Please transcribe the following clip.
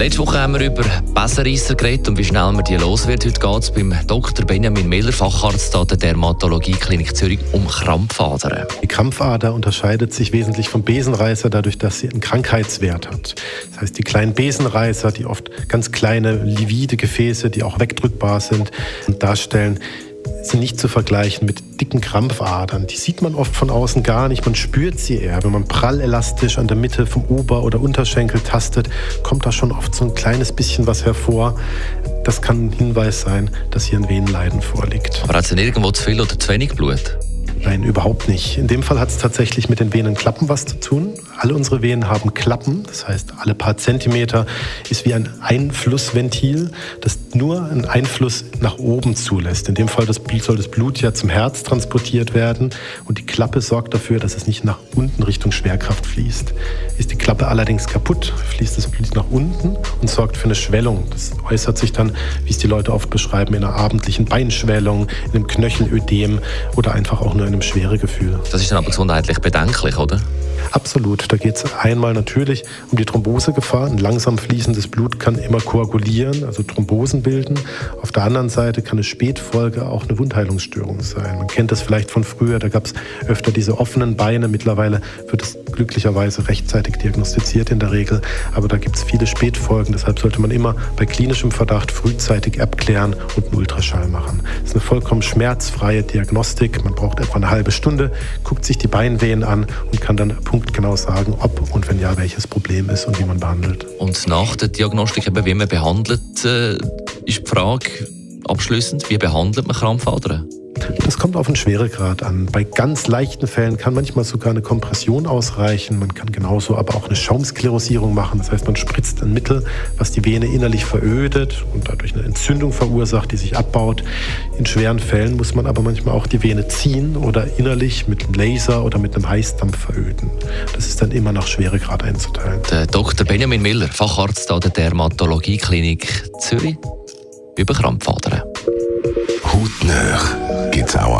Letzte Woche haben wir über Besserreisser geredet und wie schnell man die los wird. Heute geht es beim Dr. Benjamin Miller, Facharzt der Dermatologie-Klinik Zürich, um Krampfadern. Die Krampfader unterscheidet sich wesentlich vom Besenreißer dadurch, dass sie einen Krankheitswert hat. Das heißt, die kleinen Besenreißer, die oft ganz kleine livide Gefäße, die auch wegdrückbar sind, darstellen, sind nicht zu vergleichen mit dicken Krampfadern. Die sieht man oft von außen gar nicht, man spürt sie eher. Wenn man prallelastisch an der Mitte vom Ober- oder Unterschenkel tastet, kommt da schon oft so ein kleines bisschen was hervor. Das kann ein Hinweis sein, dass hier ein Venenleiden vorliegt. Aber hat es denn irgendwo zu viel oder zu wenig Blut? Nein, überhaupt nicht. In dem Fall hat es tatsächlich mit den Venenklappen was zu tun. Alle unsere Venen haben Klappen, das heißt, alle paar Zentimeter ist wie ein Einflussventil, das nur einen Einfluss nach oben zulässt. In dem Fall das, soll das Blut ja zum Herz transportiert werden und die Klappe sorgt dafür, dass es nicht nach unten Richtung Schwerkraft fließt. Ist die Klappe allerdings kaputt, fließt das Blut nach unten und sorgt für eine Schwellung. Das äußert sich dann, wie es die Leute oft beschreiben, in einer abendlichen Beinschwellung, in einem Knöchelödem oder einfach auch nur in einem Schweregefühl. Das ist dann aber gesundheitlich bedenklich, oder? Absolut. Da geht es einmal natürlich um die Thrombosegefahr. Ein langsam fließendes Blut kann immer koagulieren, also Thrombosen bilden. Auf der anderen Seite kann eine Spätfolge auch eine Wundheilungsstörung sein. Man kennt das vielleicht von früher, da gab es öfter diese offenen Beine. Mittlerweile wird es glücklicherweise rechtzeitig diagnostiziert in der Regel. Aber da gibt es viele Spätfolgen. Deshalb sollte man immer bei klinischem Verdacht frühzeitig abklären und einen Ultraschall machen. Das ist eine vollkommen schmerzfreie Diagnostik. Man braucht etwa eine halbe Stunde, guckt sich die Beinwehen an und kann dann punktgenau sagen, ob und wenn ja, welches Problem ist und wie man behandelt. Und nach der Diagnostik, eben, wie man behandelt, äh, ist die Frage abschließend, wie behandelt man Krampfadern? Das kommt auf den Schweregrad an. Bei ganz leichten Fällen kann manchmal sogar eine Kompression ausreichen. Man kann genauso aber auch eine Schaumsklerosierung machen. Das heißt, man spritzt ein Mittel, was die Vene innerlich verödet und dadurch eine Entzündung verursacht, die sich abbaut. In schweren Fällen muss man aber manchmal auch die Vene ziehen oder innerlich mit einem Laser oder mit einem Heißdampf veröden. Das ist dann immer nach Schweregrad einzuteilen. Der Dr. Benjamin Miller, Facharzt der Dermatologie-Klinik Zürich, über Krampfadern. Auch